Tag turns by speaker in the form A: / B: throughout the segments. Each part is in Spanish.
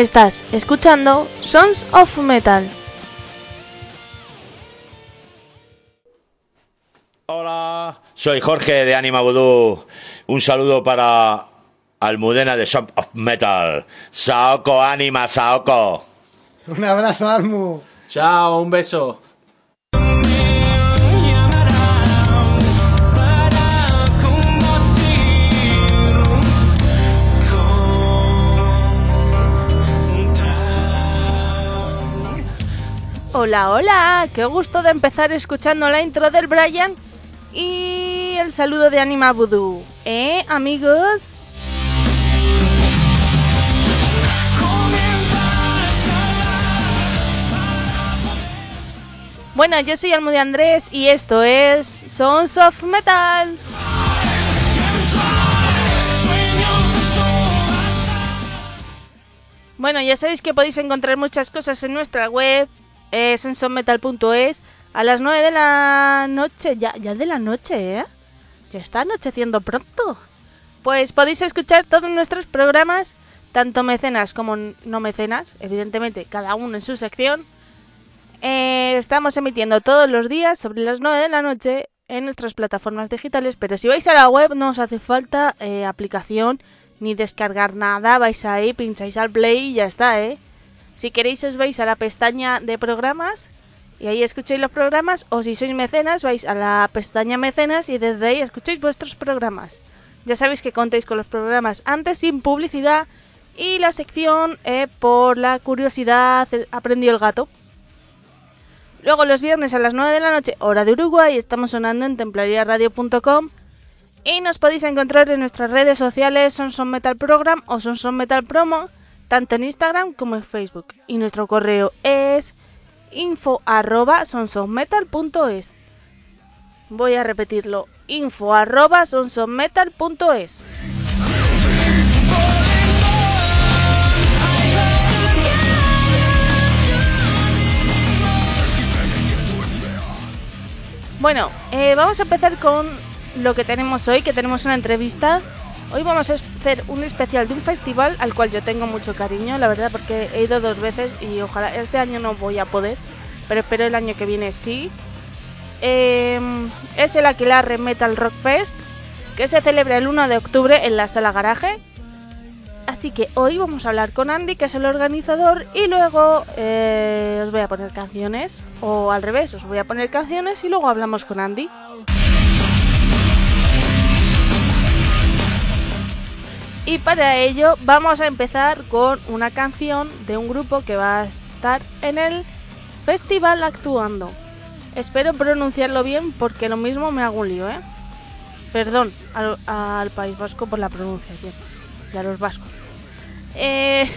A: Estás escuchando Sons of Metal.
B: Hola, soy Jorge de Anima Voodoo. Un saludo para Almudena de Sons of Metal. Saoko Anima, Saoko.
C: Un abrazo, Almu.
D: Chao, un beso.
A: Hola, hola, qué gusto de empezar escuchando la intro del Brian y el saludo de Anima Voodoo. ¿Eh, amigos? Bueno, yo soy Almo Andrés y esto es Sons of Metal. Bueno, ya sabéis que podéis encontrar muchas cosas en nuestra web, eh, sensonmetal.es, a las 9 de la noche, ya, ya de la noche, ¿eh? Ya está anocheciendo pronto. Pues podéis escuchar todos nuestros programas, tanto mecenas como no mecenas, evidentemente, cada uno en su sección. Eh, estamos emitiendo todos los días sobre las 9 de la noche en nuestras plataformas digitales, pero si vais a la web no os hace falta eh, aplicación ni descargar nada, vais ahí, pincháis al play y ya está, ¿eh? Si queréis os vais a la pestaña de programas y ahí escucháis los programas, o si sois mecenas vais a la pestaña mecenas y desde ahí escucháis vuestros programas. Ya sabéis que contéis con los programas antes sin publicidad y la sección eh, por la curiosidad aprendió el gato. Luego los viernes a las 9 de la noche, hora de Uruguay, estamos sonando en templariaradio.com y nos podéis encontrar en nuestras redes sociales Son Son Metal Program o Son Son Metal Promo, tanto en Instagram como en Facebook. Y nuestro correo es info arroba sonsonmetal.es. Voy a repetirlo, info arroba sonsonmetal.es. Bueno, eh, vamos a empezar con lo que tenemos hoy, que tenemos una entrevista. Hoy vamos a hacer un especial de un festival al cual yo tengo mucho cariño, la verdad, porque he ido dos veces y ojalá este año no voy a poder, pero espero el año que viene sí. Eh, es el Aquilarre Metal Rock Fest, que se celebra el 1 de octubre en la sala garaje. Así que hoy vamos a hablar con Andy, que es el organizador, y luego eh, os voy a poner canciones, o al revés, os voy a poner canciones y luego hablamos con Andy. Y para ello vamos a empezar con una canción de un grupo que va a estar en el festival actuando. Espero pronunciarlo bien porque lo mismo me hago un lío, ¿eh? Perdón al, País Vasco por la pronunciación y a los vascos. Eh,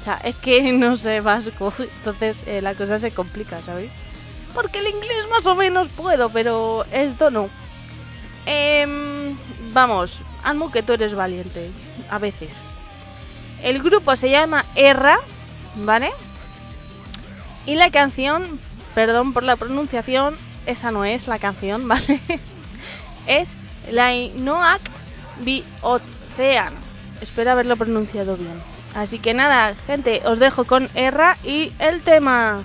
A: o sea, es que no sé vasco, entonces eh, la cosa se complica, ¿sabéis? Porque el inglés más o menos puedo, pero esto no. Em, vamos, Almu, que tú eres valiente, a veces. El grupo se llama Erra, ¿vale? Y la canción, perdón por la pronunciación, esa no es la canción, ¿vale? es la Noak Bi Ocean. Espero haberlo pronunciado bien. Así que nada, gente, os dejo con Erra y el tema.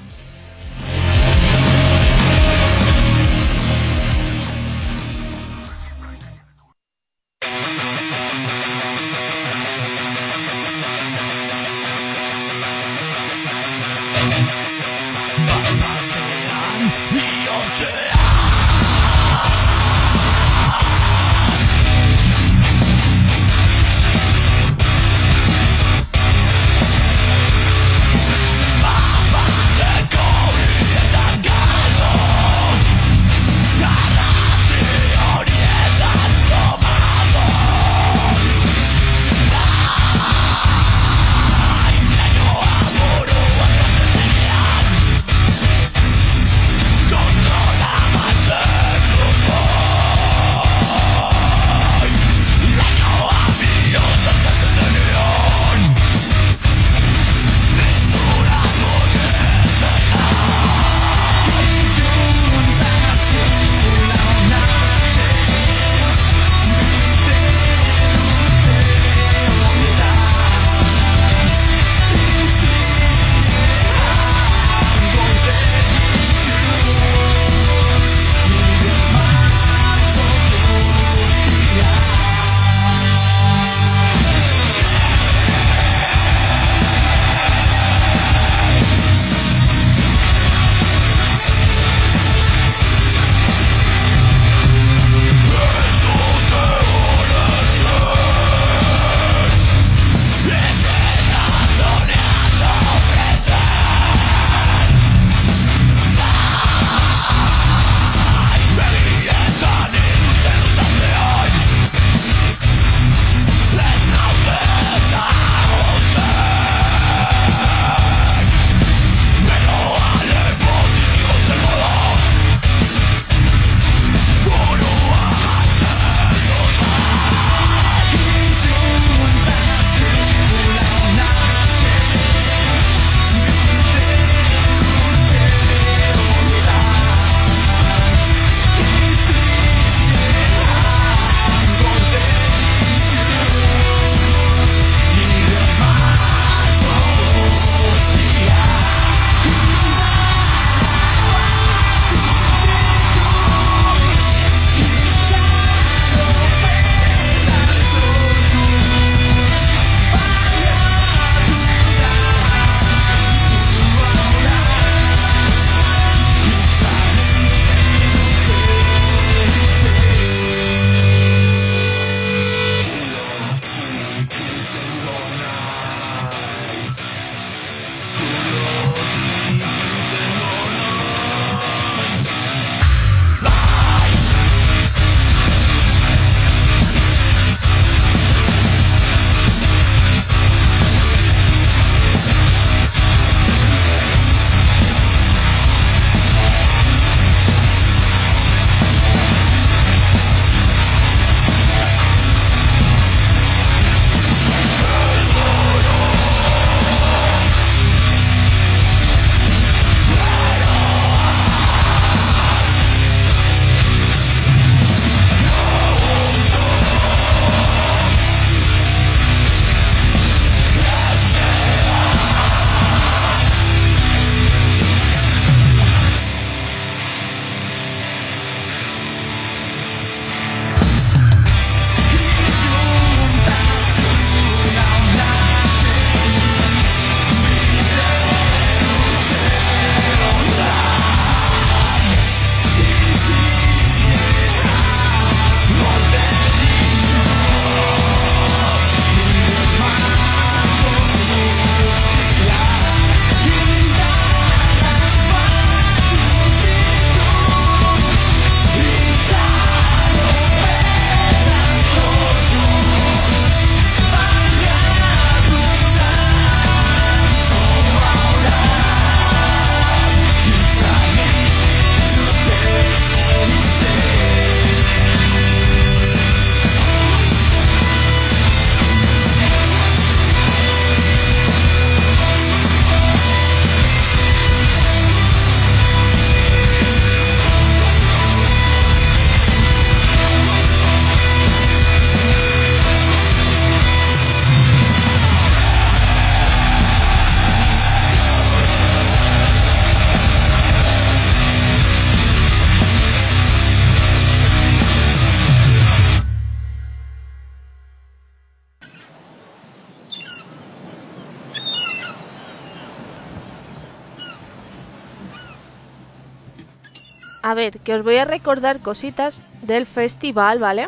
A: Ver, que os voy a recordar cositas del festival, ¿vale?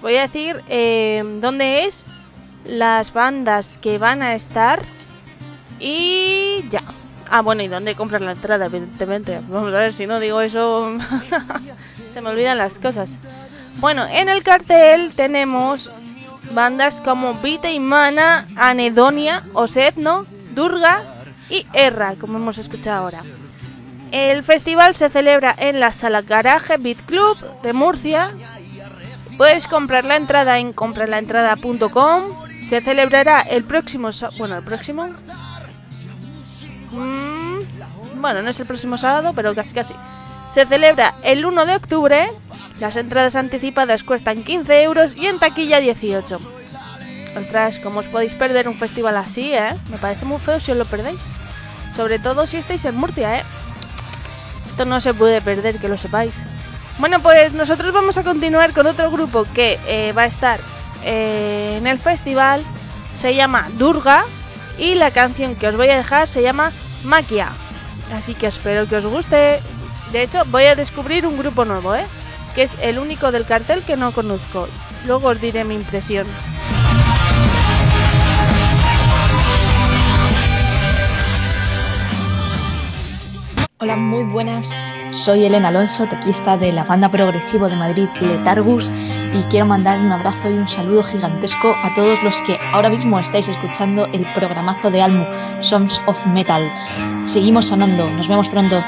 A: Voy a decir eh, dónde es, las bandas que van a estar y ya. Ah, bueno, y dónde comprar la entrada, evidentemente. Vamos a ver, si no digo eso, se me olvidan las cosas. Bueno, en el cartel tenemos bandas como Vita y Mana, Anedonia, Osetno, Durga y Erra, como hemos escuchado ahora. El festival se celebra en la sala Garaje Beat Club de Murcia. Puedes comprar la entrada en comprarlaentrada.com. Se celebrará el próximo, bueno, el próximo. Mm, bueno, no es el próximo sábado, pero casi casi. Se celebra el 1 de octubre. Las entradas anticipadas cuestan 15 euros y en taquilla 18. Ostras, ¿cómo os podéis perder un festival así, eh? Me parece muy feo si os lo perdéis. Sobre todo si estáis en Murcia, eh. Esto no se puede perder, que lo sepáis. Bueno, pues nosotros vamos a continuar con otro grupo que eh, va a estar eh, en el festival. Se llama Durga. Y la canción que os voy a dejar se llama Maquia. Así que espero que os guste. De hecho, voy a descubrir un grupo nuevo, ¿eh? Que es el único del cartel que no conozco. Luego os diré mi impresión.
D: Hola, muy buenas. Soy Elena Alonso, tequista de la banda progresivo de Madrid Letargus y quiero mandar un abrazo y un saludo gigantesco a todos los que ahora mismo estáis escuchando el programazo de Almu, Songs of Metal. Seguimos sonando, nos vemos pronto.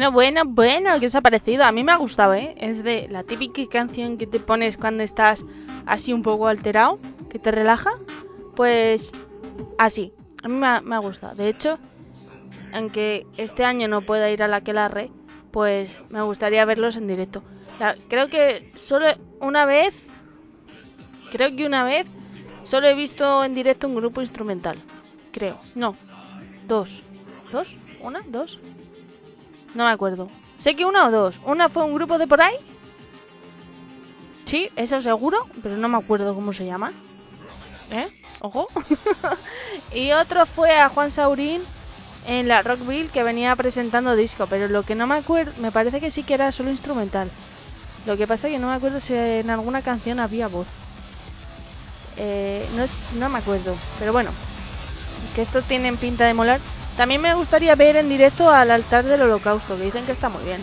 A: Bueno, bueno, bueno, ¿qué os ha parecido? A mí me ha gustado, ¿eh? Es de la típica canción que te pones cuando estás así un poco alterado, que te relaja. Pues así, a mí me ha, me ha gustado. De hecho, aunque este año no pueda ir a la Quelarre, pues me gustaría verlos en directo. La- creo que solo una vez, creo que una vez, solo he visto en directo un grupo instrumental. Creo, no, dos. ¿Dos? ¿Una? ¿Dos? No me acuerdo. Sé que una o dos. Una fue un grupo de por ahí. Sí, eso seguro, pero no me acuerdo cómo se llama. ¿Eh? Ojo. y otro fue a Juan Saurín en la Rockville que venía presentando disco, pero lo que no me acuerdo, me parece que sí que era solo instrumental. Lo que pasa es que no me acuerdo si en alguna canción había voz. Eh, no, es- no me acuerdo, pero bueno, que estos tienen pinta de molar. También me gustaría ver en directo al altar del holocausto, que dicen que está muy bien.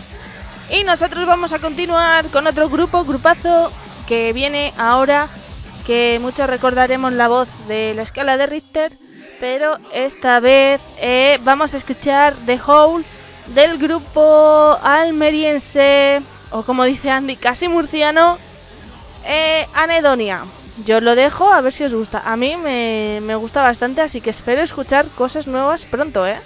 A: Y nosotros vamos a continuar con otro grupo, grupazo, que viene ahora, que muchos recordaremos la voz de la escala de Richter, pero esta vez eh, vamos a escuchar The Hole del grupo almeriense, o como dice Andy, casi murciano, eh, Anedonia. Yo lo dejo a ver si os gusta. A mí me, me gusta bastante, así que espero escuchar cosas nuevas pronto, ¿eh?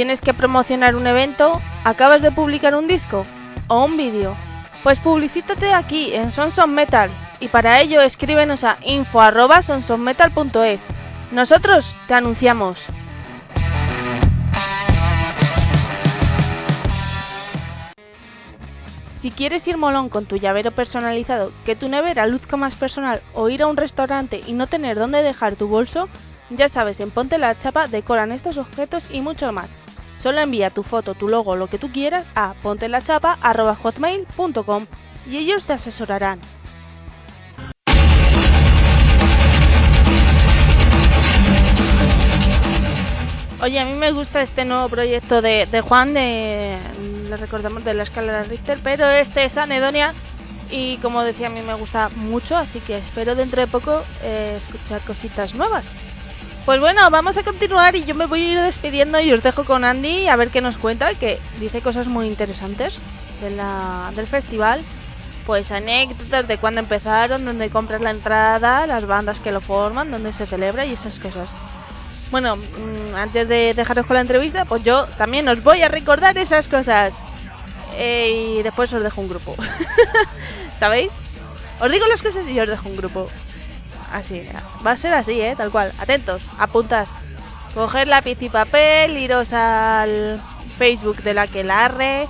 A: ¿Tienes que promocionar un evento? ¿Acabas de publicar un disco? ¿O un vídeo? Pues publicítate aquí en Sons of Metal y para ello escríbenos a info@sonsofmetal.es. Nosotros te anunciamos. Si quieres ir molón con tu llavero personalizado, que tu nevera luzca más personal o ir a un restaurante y no tener dónde dejar tu bolso, ya sabes, en Ponte la Chapa decoran estos objetos y mucho más. Solo envía tu foto, tu logo, lo que tú quieras a pontelachapa.hotmail.com y ellos te asesorarán. Oye, a mí me gusta este nuevo proyecto de, Juan, de, le recordamos de la escala Richter, pero este es Anedonia y como decía a mí me gusta mucho, así que espero dentro de poco eh, escuchar cositas nuevas. Pues bueno, vamos a continuar y yo me voy a ir despidiendo y os dejo con Andy a ver qué nos cuenta, que dice cosas muy interesantes del festival. Pues anécdotas de cuándo empezaron, dónde compras la entrada, las bandas que lo forman, dónde se celebra y esas cosas. Bueno, mmm, antes de dejaros con la entrevista, pues yo también os voy a recordar esas cosas. Eh, y después os dejo un grupo. ¿Sabéis? Os digo las cosas y os dejo un grupo. Así, va a ser así, ¿eh? Tal cual. Atentos, apuntad. Coger lápiz y papel, iros al Facebook de la que larre,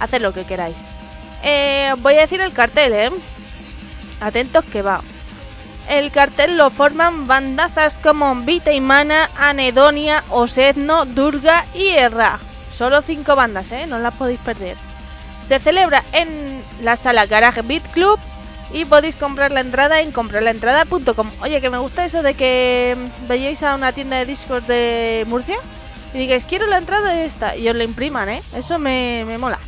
A: haced lo que queráis. Eh, voy a decir el cartel, ¿eh? Atentos que va. El cartel lo forman bandazas como Vita y Mana, Anedonia, Osedno, Durga y Erra. Solo cinco bandas, ¿eh? No las podéis perder. Se celebra en la sala Garage Beat Club y podéis comprar la entrada en comprarlaentrada.com. Oye, que me gusta eso de que vayáis a una tienda de discos de Murcia y digáis, quiero la entrada de esta y os la impriman, ¿eh? Eso me, me mola.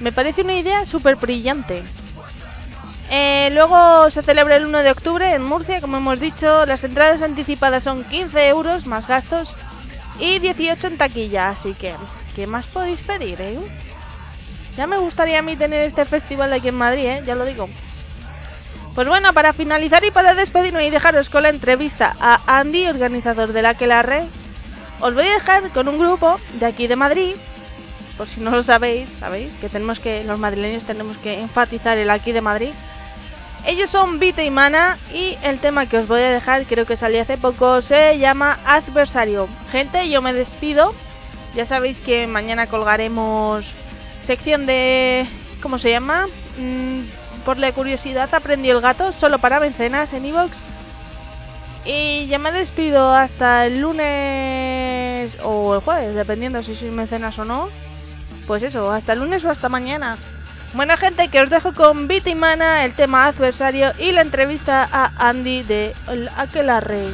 A: Me parece una idea súper brillante. Eh, luego se celebra el 1 de octubre en Murcia, como hemos dicho. Las entradas anticipadas son 15 euros más gastos y 18 en taquilla. Así que, ¿qué más podéis pedir, eh? Ya me gustaría a mí tener este festival aquí en Madrid, ¿eh? Ya lo digo. Pues bueno, para finalizar y para despedirme y dejaros con la entrevista a Andy, organizador de la Aquelarre, os voy a dejar con un grupo de aquí de Madrid. Por si no lo sabéis, sabéis que tenemos que los madrileños tenemos que enfatizar el aquí de Madrid. Ellos son Vita y Mana y el tema que os voy a dejar, creo que salió hace poco, se llama Adversario. Gente, yo me despido. Ya sabéis que mañana colgaremos sección de... ¿Cómo se llama? Mm, por la curiosidad aprendí el gato solo para mecenas en iVoox. Y ya me despido hasta el lunes o el jueves, dependiendo si sois mecenas o no. Pues eso, hasta el lunes o hasta mañana. Buena gente, que os dejo con Vita y Mana, el tema adversario y la entrevista a Andy de Aquelarre.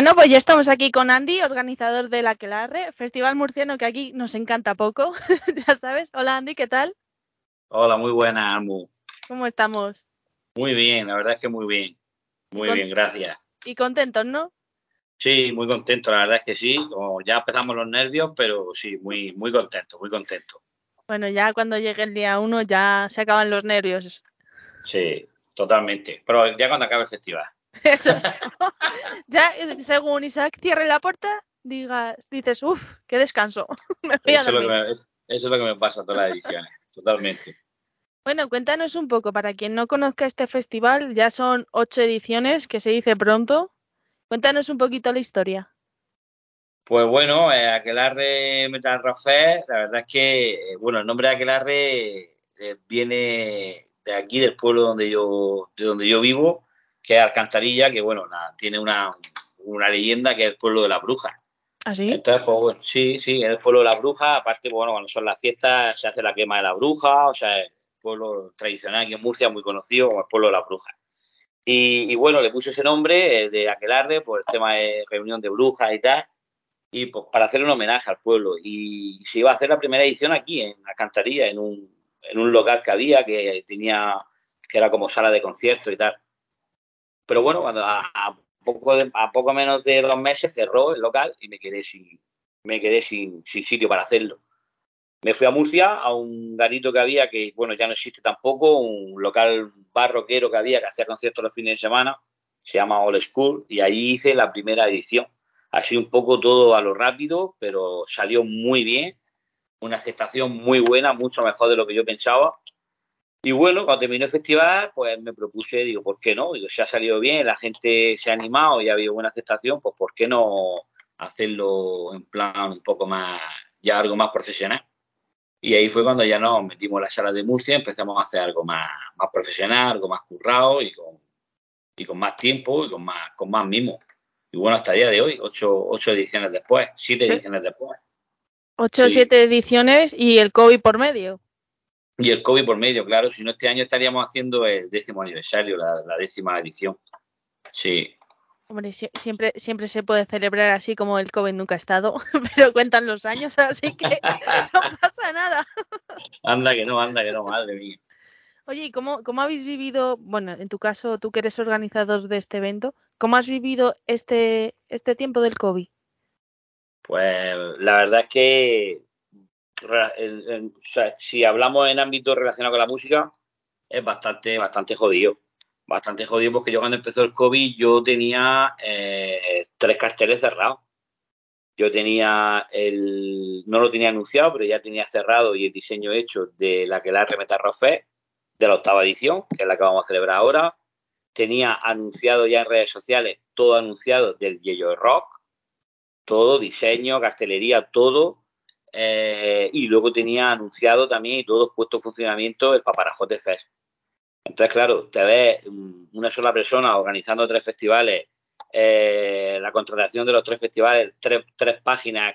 A: Bueno, pues ya estamos aquí con Andy, organizador del Aquelarre, Festival Murciano que aquí nos encanta poco, ya sabes. Hola Andy, ¿qué tal?
E: Hola, muy buena, Almu.
A: ¿Cómo estamos?
E: Muy bien, la verdad es que muy bien. Muy bien, gracias.
A: Y contentos, ¿no?
E: Sí, muy contento, la verdad es que sí. Como ya empezamos los nervios, pero sí, muy, muy contento, muy contento.
A: Bueno, ya cuando llegue el día uno ya se acaban los nervios.
E: Sí, totalmente. Pero ya cuando acabe el festival.
A: Eso es. ya eh, según Isaac cierre la puerta, digas, dices, uff, qué descanso. Me voy a
E: Eso es, lo que
A: dormir.
E: me, es- eso es lo que me pasa todas las ediciones, totalmente.
A: Bueno, cuéntanos un poco, para quien no conozca este festival, ya son ocho ediciones, que se dice pronto. Cuéntanos un poquito la historia.
E: Pues bueno, eh, Aquelarre Metal Fest, la verdad es que, eh, bueno, el nombre de Aquelarre eh, viene de aquí, del pueblo donde yo, de donde yo vivo, que es Alcantarilla, que bueno, la- tiene una, una leyenda que es el pueblo de la bruja.
A: ¿Así?
E: Entonces, pues bueno, sí, sí, es el pueblo de la bruja, aparte, pues, bueno, cuando son las fiestas se hace la quema de la bruja, o sea, el pueblo tradicional aquí en Murcia, muy conocido como el pueblo de la bruja. Y, y bueno, le puse ese nombre eh, de Aquelarre por el tema de reunión de brujas y tal, y pues para hacer un homenaje al pueblo. Y se iba a hacer la primera edición aquí, en Alcantarilla, en un, en un local que había, que tenía, que era como sala de conciertos y tal. Pero bueno, a, poco, a poco menos de dos meses cerró el local y me quedé sin, me quedé sin, sin sitio para hacerlo. Me fui a Murcia, a un garito que había, que bueno, ya no existe tampoco, un local barroquero que había, que hacía conciertos los fines de semana, se llama All School, y ahí hice la primera edición. Así un poco todo a lo rápido, pero salió muy bien, una aceptación muy buena, mucho mejor de lo que yo pensaba. Y bueno, cuando terminó el festival, pues me propuse, digo, ¿por qué no? Digo, si ha salido bien, la gente se ha animado y ha habido buena aceptación, pues ¿por qué no hacerlo en plan un poco más, ya algo más profesional? Y ahí fue cuando ya nos metimos en la sala de Murcia empezamos a hacer algo más, más profesional, algo más currado y con, y con más tiempo y con más, con más mimo. Y bueno, hasta el día de hoy, ocho, ocho ediciones después, siete ediciones después.
A: Ocho o
E: Sí.
A: siete ediciones y el COVID por medio.
E: Y el COVID por medio, claro, si no este año estaríamos haciendo el décimo aniversario, la, la décima edición. Sí,
A: Hombre, sie- siempre, siempre se puede celebrar así como el COVID nunca ha estado, pero cuentan los años, así que no pasa nada.
E: anda que no, anda que no, madre mía.
A: Oye, ¿y cómo, cómo habéis vivido, bueno, en tu caso, tú que eres organizador de este evento, cómo has vivido este, este tiempo del COVID?
E: Pues la verdad es que si hablamos en ámbito relacionado con la música, es bastante, bastante jodido. Bastante jodido porque yo cuando empezó el COVID yo tenía eh, tres carteles cerrados. Yo tenía el, no lo tenía anunciado, pero ya tenía cerrado y el diseño hecho de la que la Remeta Rofé, de la octava edición, que es la que vamos a celebrar ahora. Tenía anunciado ya en redes sociales, todo anunciado del Yellow Rock, todo, diseño, cartelería, todo. Eh, y luego tenía anunciado también y todo puesto en funcionamiento el Paparajote Fest. Entonces, claro, te ves una sola persona organizando tres festivales, eh, la contratación de los tres festivales, tres, páginas,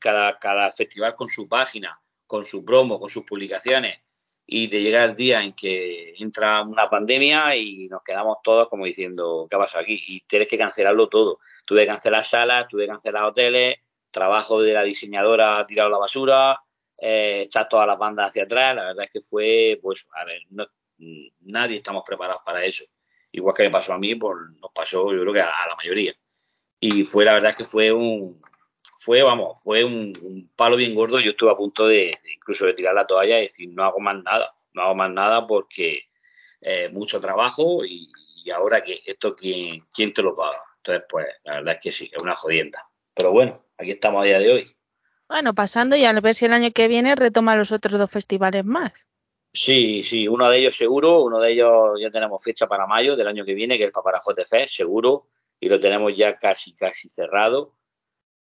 E: cada, cada festival con su página, con su promo, con sus publicaciones, y te llega el día en que entra una pandemia y nos quedamos todos como diciendo, ¿qué ha pasado aquí? Y tienes que cancelarlo todo. Tuve que cancelar salas, tuve que cancelar hoteles, trabajo de la diseñadora tirado la basura, eh, echar todas las bandas hacia atrás. La verdad es que fue, pues, nadie estamos preparados para eso. Igual que me pasó a mí, pues nos pasó yo creo que a, la mayoría. Y fue, la verdad es que fue un, fue, vamos, fue un, palo bien gordo. Yo estuve a punto de, incluso de tirar la toalla y decir, no hago más nada, no hago más nada porque eh, mucho trabajo y, y ahora que esto, ¿quién, ¿quién te lo paga? Entonces, pues, la verdad es que sí, es una jodienda. Pero bueno, aquí estamos a día de hoy.
A: Bueno, pasando y a ver si el año que viene retoma los otros dos festivales más.
E: Sí, sí, uno de ellos seguro, uno de ellos ya tenemos fecha para mayo del año que viene, que es el Paparajote Fest, seguro, y lo tenemos ya casi, casi cerrado.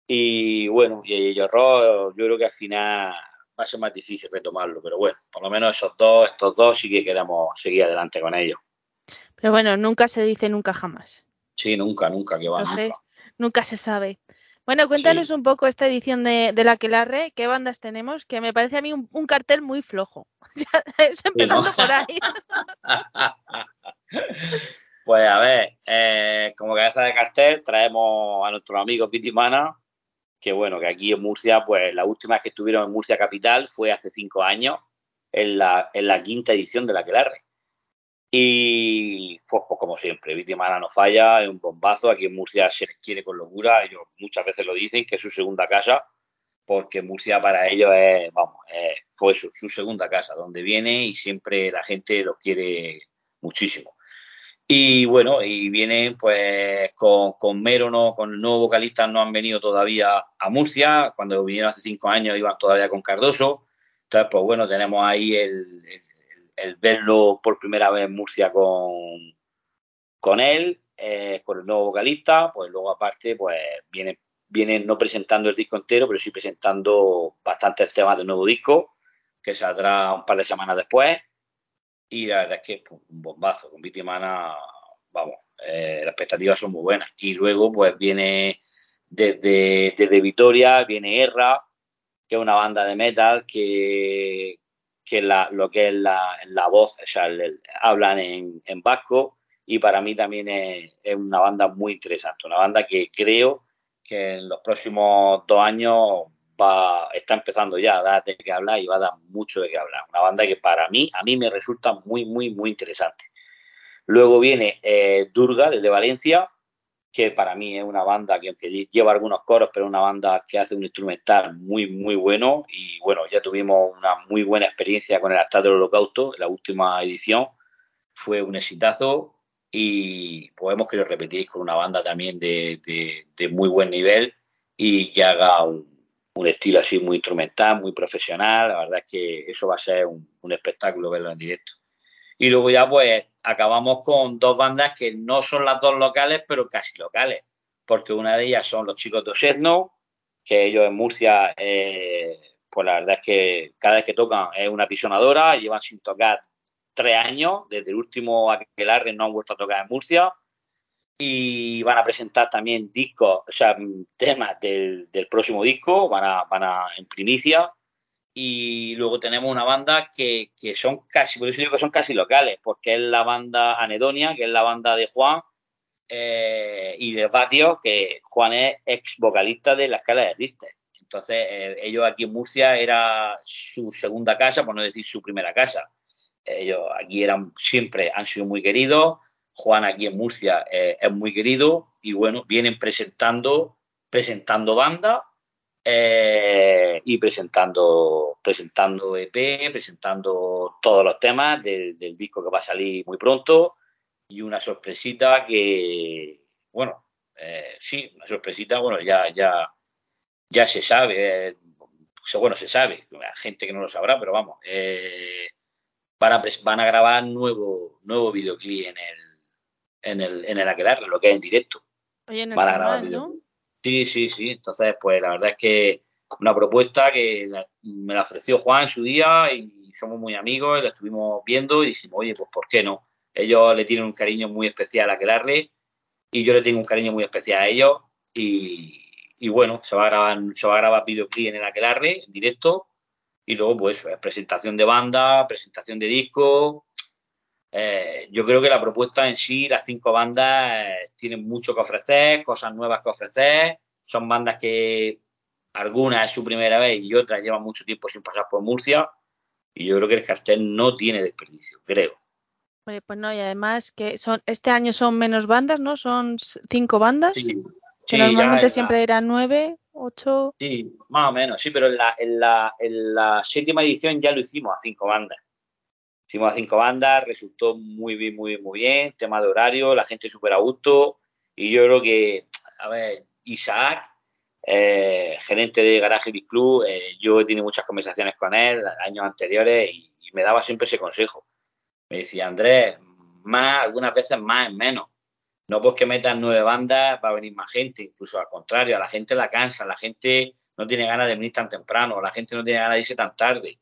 E: Y bueno, y ellos yo creo que al final va a ser más difícil retomarlo, pero bueno, por lo menos esos dos, estos dos sí que queremos seguir adelante con ellos.
A: Pero bueno, nunca se dice nunca jamás.
E: Sí, nunca, nunca, que va,
A: Entonces,
E: nunca.
A: nunca se sabe. Bueno, cuéntanos
E: Sí.
A: un poco esta edición de, de la Aquelarre, qué bandas tenemos, que me parece a mí un, un cartel muy flojo. Ya, es empezando por ahí.
E: Pues a ver, eh, como cabeza de cartel traemos a nuestros amigos Pitimana, que bueno, que aquí en Murcia, pues la última vez que estuvieron en Murcia Capital fue hace cinco años, en la, en la quinta edición de la Quelarre. Y pues, pues, como siempre, Vitimana no falla, es un bombazo. Aquí en Murcia se quiere con locura. Ellos muchas veces lo dicen, que es su segunda casa, porque Murcia para ellos es, vamos, fue su, segunda casa, donde viene y siempre la gente los quiere muchísimo. Y bueno, y vienen pues con, con Mérono, con el nuevo vocalista, no han venido todavía a Murcia. Cuando vinieron hace cinco años iban todavía con Cardoso. Entonces, pues bueno, tenemos ahí el verlo por primera vez en Murcia con, con él, eh, con el nuevo vocalista, pues luego aparte, pues viene, viene no presentando el disco entero, pero sí presentando bastantes temas del nuevo disco, que saldrá un par de semanas después. Y la verdad es que pues, un bombazo, con Vitimana, vamos, eh, las expectativas son muy buenas. Y luego, pues viene desde, desde Vitoria, viene Erra, que es una banda de metal que, que lo que es la, la voz, o sea, hablan en, en, vasco y para mí también es, es, una banda muy interesante, una banda que creo que en los próximos dos años va, está empezando ya a dar de qué hablar y va a dar mucho de qué hablar. Una banda que para mí, a mí me resulta muy, muy, muy interesante. Luego viene eh, Durga desde Valencia, que para mí es una banda que aunque lleva algunos coros, pero una banda que hace un instrumental muy, muy bueno. Y bueno, ya tuvimos una muy buena experiencia con el altar del holocausto, la última edición. Fue un exitazo y podemos que lo repetir con una banda también de, de, muy buen nivel y que haga un, estilo así muy instrumental, muy profesional. La verdad es que eso va a ser un, un espectáculo verlo en directo. Y luego ya pues acabamos con dos bandas que no son las dos locales, pero casi locales, porque una de ellas son los chicos de Osedno, que ellos en Murcia, eh, pues la verdad es que cada vez que tocan es una pisonadora, llevan sin tocar tres años, desde el último Aquelarre no han vuelto a tocar en Murcia, y van a presentar también discos, o sea, temas del, próximo disco, van a, van a en primicia, y luego tenemos una banda que, que, son casi, por eso digo que son casi locales, porque es la banda Anedonia, que es la banda de Juan eh, y de Patio, que Juan es ex vocalista de la escala de Richter. Entonces, eh, ellos aquí en Murcia era su segunda casa, por no decir su primera casa. Ellos aquí eran siempre han sido muy queridos. Juan aquí en Murcia eh, es muy querido y bueno, vienen presentando presentando bandas eh, y presentando, presentando EP, presentando todos los temas del, disco que va a salir muy pronto y una sorpresita que, bueno, eh, sí, una sorpresita, bueno, ya, ya, ya se sabe, eh, bueno, se sabe, hay gente que no lo sabrá, pero vamos, van, a, van a grabar nuevo, nuevo videoclip en el, en el, en el Aquelarre, lo que es en directo.
A: van a grabar ¿no?
E: Sí, sí, sí. Entonces, pues la verdad es que una propuesta que me la ofreció Juan en su día y somos muy amigos, y la estuvimos viendo y dijimos, oye, pues ¿por qué no? Ellos le tienen un cariño muy especial a Aquelarre y yo le tengo un cariño muy especial a ellos y, bueno, se va a grabar, se va grabar videoclip en el Aquelarre en directo y luego pues eso, es presentación de banda, presentación de disco. Eh, yo creo que la propuesta en sí, las cinco bandas, eh, tienen mucho que ofrecer, cosas nuevas que ofrecer. Son bandas que algunas es su primera vez y otras llevan mucho tiempo sin pasar por Murcia. Y yo creo que el cartel no tiene desperdicio, creo.
A: pues no, y además que son este año son menos bandas, ¿no? Son cinco bandas.
E: Sí,
A: que normalmente siempre eran nueve, ocho.
E: Sí, más o menos, sí, pero en la, en, la, en la séptima edición ya lo hicimos a cinco bandas. Hicimos a cinco bandas, resultó muy bien, muy bien, muy bien. Tema de horario, la gente súper a gusto. Y yo creo que, a ver, Isaac, eh, gerente de Garaje Big Club, eh, yo he tenido muchas conversaciones con él años anteriores y, me daba siempre ese consejo. Me decía, Andrés, más, algunas veces más es menos. No porque metan nueve bandas va a venir más gente, incluso al contrario, a la gente la cansa, la gente no tiene ganas de venir tan temprano, la gente no tiene ganas de irse tan tarde.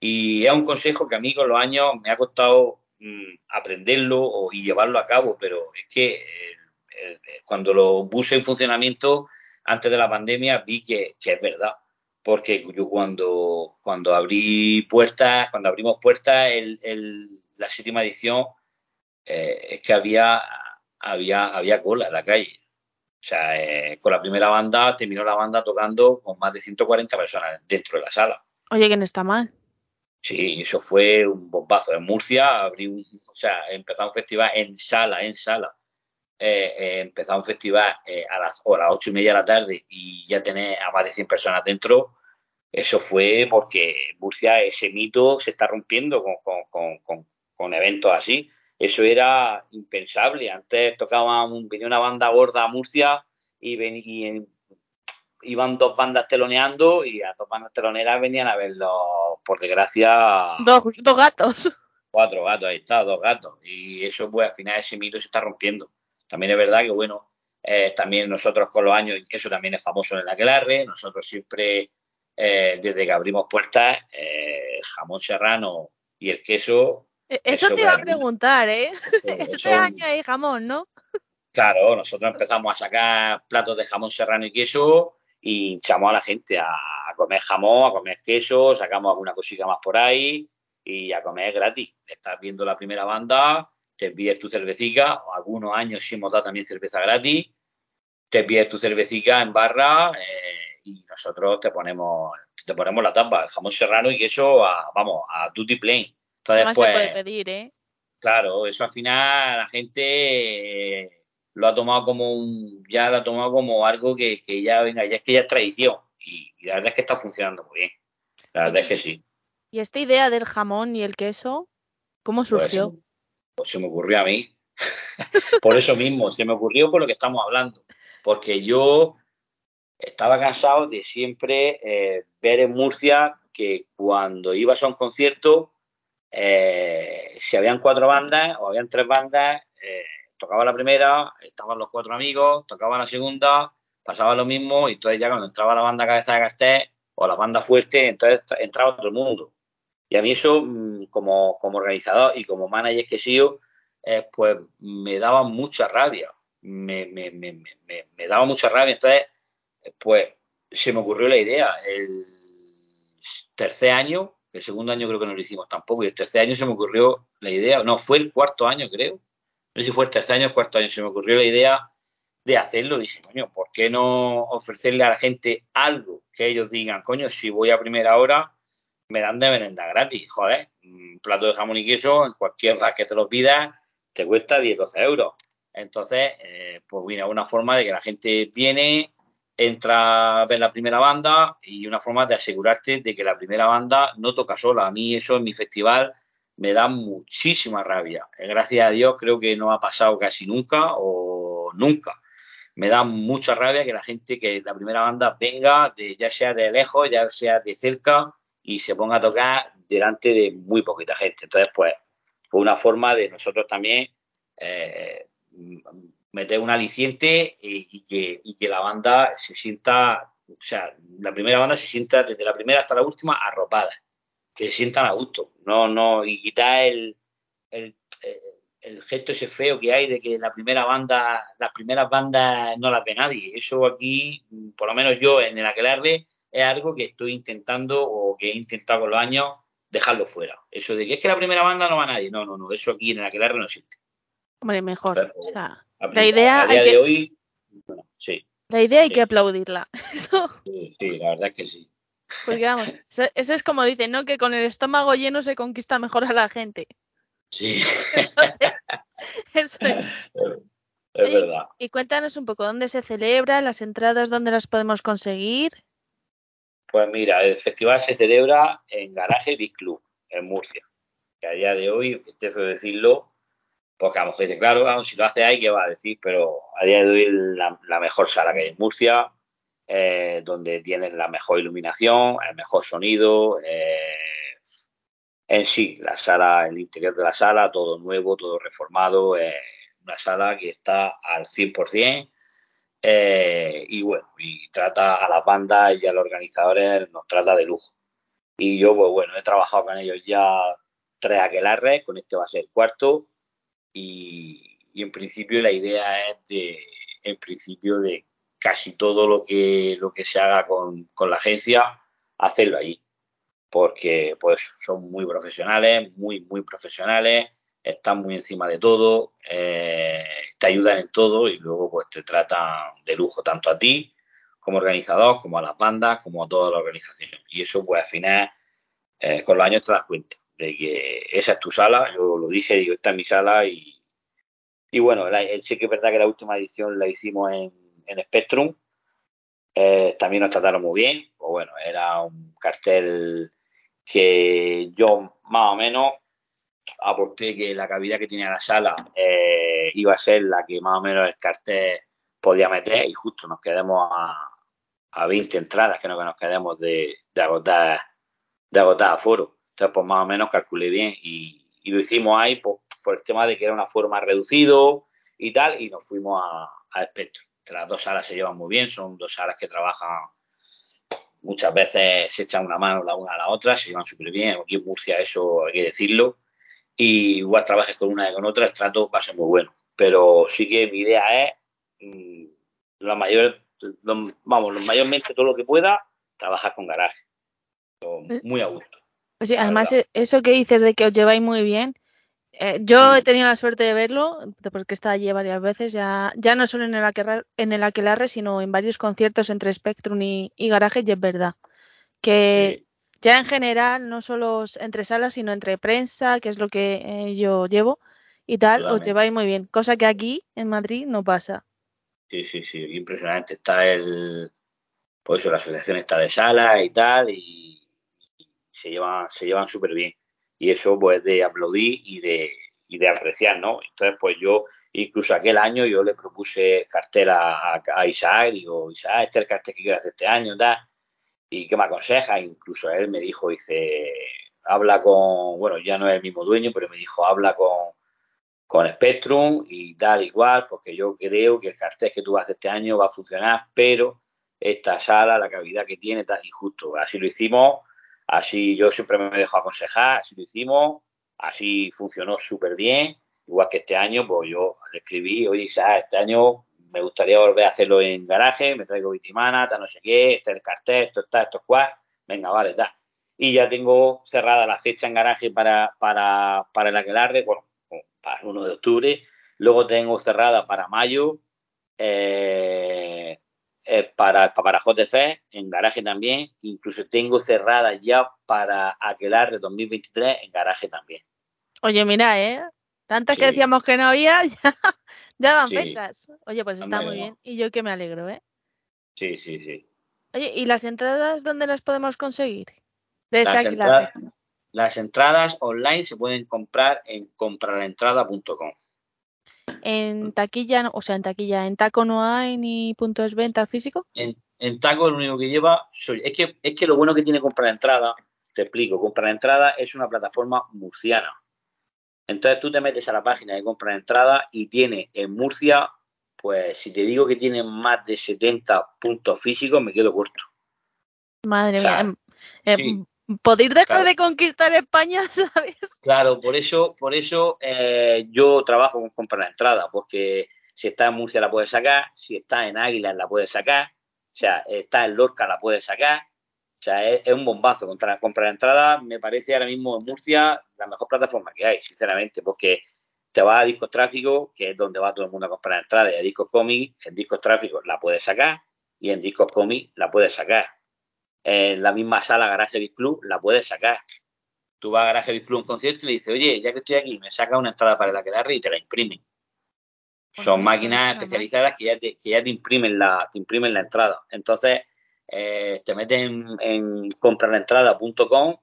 E: Y es un consejo que a mí con los años me ha costado mm, aprenderlo y llevarlo a cabo, pero es que cuando lo puse en funcionamiento antes de la pandemia vi que, es verdad, porque yo cuando, cuando abrí puertas, cuando abrimos puertas, el, la séptima edición, eh, es que había, había, había cola en la calle. O sea, eh, con la primera banda terminó la banda tocando con más de 140 personas dentro de la sala.
A: Oye, que no está mal.
E: Sí, eso fue un bombazo. En Murcia abrí un, o sea, empezó un festival en sala, en sala. Eh, eh, empezó un festival eh, a las horas ocho y media de la tarde y ya tenés a más de 100 personas dentro. Eso fue porque Murcia, ese mito se está rompiendo con, con, con, con, eventos así. Eso era impensable. Antes tocaba un, venía una banda gorda a Murcia y, ven, y iban dos bandas teloneando y a dos bandas teloneras venían a verlo, por desgracia,
A: Dos, dos gatos.
E: cuatro gatos, ahí está, dos gatos. Y eso, pues al final ese mito se está rompiendo. También es verdad que, bueno, eh, también nosotros con los años, eso también es famoso en la Aquelarre, nosotros siempre, eh, desde que abrimos puertas, eh, el jamón serrano y el queso,
A: E- Eso,
E: Eso
A: te iba a preguntar, ¿eh? Este año hay jamón, ¿no?
E: Claro, nosotros empezamos a sacar platos de jamón serrano y queso y echamos a la gente a, a comer jamón, a comer queso, sacamos alguna cosita más por ahí y a comer gratis. Estás viendo la primera banda, te pides tu cervecita, algunos años sí hemos dado también cerveza gratis, te pides tu cervecita en barra eh, y nosotros te ponemos te ponemos la tapa, el jamón serrano y queso a, vamos, a tutti plain.
A: ¿Qué
E: Entonces, pues,
A: se puede pedir, eh?
E: Claro, eso al final la gente eh, lo ha tomado como un, ya lo ha tomado como algo que, que ya venga, ya es que ya es tradición. Y, y la verdad es que está funcionando muy bien. La verdad es que sí.
A: ¿Y esta idea del jamón y el queso, cómo
E: Pues,
A: surgió?
E: pues se me ocurrió a mí. por eso mismo, se me ocurrió por lo que estamos hablando. Porque yo estaba cansado de siempre eh, ver en Murcia que cuando ibas a un concierto, eh, si habían cuatro bandas o habían tres bandas, eh, tocaba la primera, estaban los cuatro amigos, tocaba la segunda, pasaba lo mismo, y entonces ya cuando entraba la banda cabeza de Castés o la banda fuerte, entonces entraba todo el mundo. Y a mí eso, mm, como, como organizador y como manager que he sido, eh, pues me daba mucha rabia. Me, me, me, me, me daba mucha rabia. Entonces, eh, pues se me ocurrió la idea. El tercer año, el segundo año creo que no lo hicimos tampoco, y el tercer año se me ocurrió la idea, no, fue el cuarto año creo, no sé si fue el tercer año o cuarto año, se me ocurrió la idea de hacerlo, dije, coño, ¿por qué no ofrecerle a la gente algo que ellos digan, coño, si voy a primera hora, me dan de merenda gratis, joder, un plato de jamón y queso, en cualquier que te lo pidas, te cuesta 10, 12 euros. Entonces, eh, pues mira, una forma de que la gente viene, entra a ver la primera banda y una forma de asegurarte de que la primera banda no toca sola. A mí eso en mi festival me da muchísima rabia. Eh, Gracias a Dios creo que no ha pasado casi nunca o nunca. Me da mucha rabia que la gente, que la primera banda venga, de, ya sea de lejos, ya sea de cerca, y se ponga a tocar delante de muy poquita gente. Entonces, pues, fue una forma de nosotros también eh, meter un aliciente y, que, y, que, la banda se sienta, o sea, la primera banda se sienta desde la primera hasta la última arropada, que se sientan a gusto, no, no, y quitar el, el, el, gesto ese feo que hay de que la primera banda, las primeras bandas no las ve nadie. Eso aquí, por lo menos yo en el Aquelarre, es algo que estoy intentando o que he intentado con los años dejarlo fuera. Eso de que es que la primera banda no va a nadie. No, no, no. Eso aquí en el Aquelarre no existe.
A: Hombre, mejor.
E: Pero,
A: o sea, la idea
E: a día
A: hay
E: de
A: que,
E: hoy, bueno, sí.
A: La idea hay
E: Sí.
A: que aplaudirla. Eso,
E: Sí, sí, la verdad es que sí.
A: Porque vamos, eso, eso es como dicen, ¿no? Que con el estómago lleno se conquista mejor a la gente.
E: Sí,
A: Eso es.
E: es
A: Oye,
E: verdad.
A: Y cuéntanos un poco dónde se celebra, las entradas, dónde las podemos conseguir.
E: Pues mira, el festival se celebra en Garaje Big Club, en Murcia. Que a día de hoy, esté feo decirlo, porque a lo mejor dice, claro, si lo hace ahí, ¿qué va a decir? Pero a día de hoy la mejor sala que hay en Murcia, eh, donde tienen la mejor iluminación, el mejor sonido, eh, en sí, la sala, el interior de la sala, todo nuevo, todo reformado, eh, una sala que está al 100%. Eh, y bueno, y trata a las bandas y a los organizadores, nos trata de lujo. Y yo, pues bueno, he trabajado con ellos ya tres aquelarres, con este va a ser el cuarto. Y, y en principio la idea es de, en principio, de casi todo lo que, lo que se haga con, con la agencia, hacerlo allí. Porque pues son muy profesionales, muy, muy profesionales, están muy encima de todo, eh, te ayudan en todo y luego pues te tratan de lujo tanto a ti como organizador, como a las bandas, como a toda la organización. Y eso pues al final eh, con los años te das cuenta de que esa es tu sala, yo lo dije, digo, esta es mi sala y, y bueno, sí que es verdad que la última edición la hicimos en, en Spectrum, eh, también nos trataron muy bien, pues bueno, era un cartel que yo más o menos aporté que la cavidad que tenía la sala eh, iba a ser la que más o menos el cartel podía meter y justo nos quedamos a, a 20 entradas, que no que nos quedemos de, de agotar de agotar aforo. Entonces, pues más o menos calculé bien y, lo hicimos ahí por, el tema de que era una forma reducido y tal, y nos fuimos a, a. Las dos salas se llevan muy bien, son dos salas que trabajan muchas veces se echan una mano la una a la otra, se llevan súper bien. Aquí en Murcia eso hay que decirlo. Y igual trabajes con una y con otra, el trato va a ser muy bueno. Pero sí que mi idea es, mmm, la mayor, lo, vamos, lo mayormente todo lo que pueda, trabajar con garaje.
A: Eh,
E: muy a gusto.
A: Pues sí, además, verdad. eso que dices de que os lleváis muy bien, eh, yo he tenido la suerte de verlo, porque he estado allí varias veces, ya, ya no solo en el, aquelarre, en el Aquelarre, sino en varios conciertos entre Spectrum y, y Garaje, y es verdad que sí. ya en general, no solo entre salas, sino entre prensa, que es lo que eh, yo llevo, y tal, Totalmente. os lleváis muy bien, cosa que aquí en Madrid no pasa.
E: Sí, sí, sí, impresionante. Está el, pues eso, la asociación está de salas y tal, y se llevan, se llevan súper bien. Y eso pues de aplaudir y de, y de apreciar, ¿no? Entonces pues yo, incluso aquel año yo le propuse cartel a, a, a Isaac, digo, Isaac, este es el cartel que quiero hacer este año, tal, y qué me aconseja, incluso él me dijo, dice, habla con, bueno, ya no es el mismo dueño, pero me dijo, habla con, con Spectrum y tal igual, porque yo creo que el cartel que tú hacer este año va a funcionar, pero esta sala, la cavidad que tiene, tal y justo. Así lo hicimos, Así yo siempre me dejo aconsejar, así lo hicimos, así funcionó súper bien. Igual que este año, pues yo le escribí, oye, ¿sabes? este año me gustaría volver a hacerlo en garaje, me traigo vitimana, tal no sé qué, este es el cartel, esto está, esto es cual, venga, vale, tal. Y ya tengo cerrada la fecha en garaje para, para, para el aquelarre, bueno, para el 1 de octubre. Luego tengo cerrada para mayo, eh, eh, para, para JF, en garaje también, incluso tengo cerrada ya para Aquelarre 2023 en garaje también.
A: Oye, mira, ¿eh? Tantas sí. que decíamos que no había, ya, ya van sí. fechas. Oye, pues está muy bien. Y yo que me alegro, ¿eh?
E: Sí, sí, sí.
A: Oye, ¿y las entradas dónde las podemos conseguir? De
E: las, entradas, las entradas online se pueden comprar en comprarentrada.com
A: en taquilla, o sea, en taquilla, en taco no hay ni puntos de venta físico.
E: En, en taco lo único que lleva, soy, es que es que lo bueno que tiene comprar entrada, te explico, comprar entrada es una plataforma murciana. Entonces tú te metes a la página de comprar entrada y tiene en Murcia, pues si te digo que tiene más de 70 puntos físicos, me quedo corto.
A: Madre o sea, mía. Eh, sí. Podéis dejar claro. de conquistar España, ¿sabes?
E: Claro, por eso, por eso eh, yo trabajo con comprar la entrada, porque si está en Murcia la puedes sacar, si está en Águilas la puedes sacar, o sea, está en Lorca la puedes sacar, o sea, es, es un bombazo. Contra comprar la entrada me parece ahora mismo en Murcia la mejor plataforma que hay, sinceramente, porque te vas a discos tráfico, que es donde va todo el mundo a comprar la entrada, y a discos cómics, en discos tráfico la puedes sacar, y en discos cómics la puedes sacar en la misma sala Garaje Beat Club, la puedes sacar. Tú vas a Garaje Beat Club a un concierto y le dices, oye, ya que estoy aquí, me saca una entrada para el aquelarre y te la imprimen. Son máquinas especializadas que ya te, que ya te imprimen la, te imprimen la entrada. Entonces, eh, te metes en, en comprarlaentrada.com,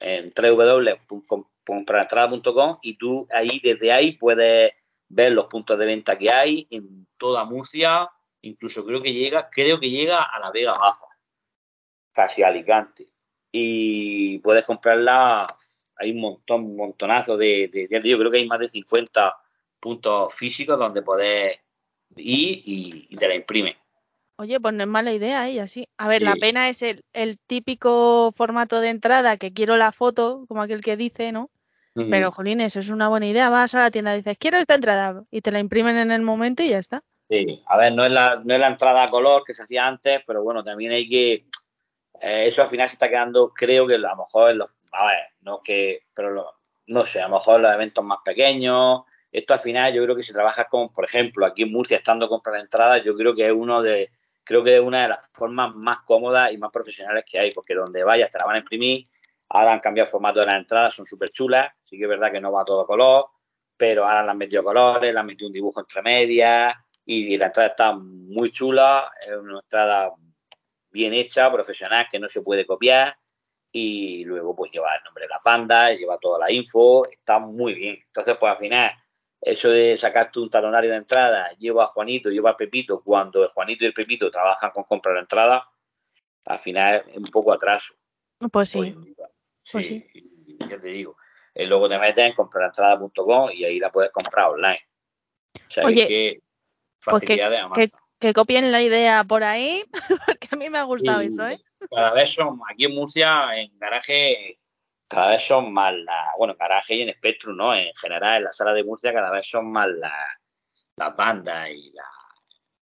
E: en www.comprarlaentrada.com y tú ahí, desde ahí, puedes ver los puntos de venta que hay en toda Murcia, incluso creo que llega, creo que llega a la Vega Baja casi Alicante. Y puedes comprarla, hay un montón, un montonazo de, de, de, yo creo que hay más de 50 puntos físicos donde podés ir y, y te la imprime.
A: Oye, pues no es mala idea, ¿eh? Así. A ver, sí. la pena es el, el, típico formato de entrada que quiero la foto, como aquel que dice, ¿no? Uh -huh. Pero, Jolín, eso es una buena idea. Vas a la tienda y dices, quiero esta entrada, y te la imprimen en el momento y ya está.
E: Sí, a ver, no es la, no es la entrada a color que se hacía antes, pero bueno, también hay que eh, eso al final se está quedando, creo que a lo mejor en los, a ver, no que, pero lo, no sé, a lo mejor en los eventos más pequeños, esto al final yo creo que si trabajas con, por ejemplo, aquí en Murcia estando comprar entradas, yo creo que es uno de, creo que es una de las formas más cómodas y más profesionales que hay, porque donde vayas te la van a imprimir, ahora han cambiado el formato de las entradas, son súper chulas, sí que es verdad que no va a todo color, pero ahora han metido colores, han metido un dibujo entre medias y la entrada está muy chula, es una entrada bien hecha, profesional, que no se puede copiar y luego pues lleva el nombre de la banda, lleva toda la info, está muy bien. Entonces pues al final eso de sacarte un talonario de entrada, lleva a Juanito, lleva a Pepito, cuando Juanito y el Pepito trabajan con comprar la entrada, al final es un poco atraso.
A: Pues sí. Pues
E: sí. Yo te digo. Y luego te metes en comprarlentrada.com y ahí la puedes comprar online. O sea,
A: Oye,
E: que
A: pues que,
E: facilidades
A: que,
E: más.
A: Que copien la idea por ahí, porque a mí me ha gustado
E: Y
A: eso, ¿eh?
E: Cada vez son, aquí en Murcia, en garaje, cada vez son más las, bueno, en garaje y en Spectrum, ¿no? En general, en la sala de Murcia, cada vez son más las, las bandas y, la,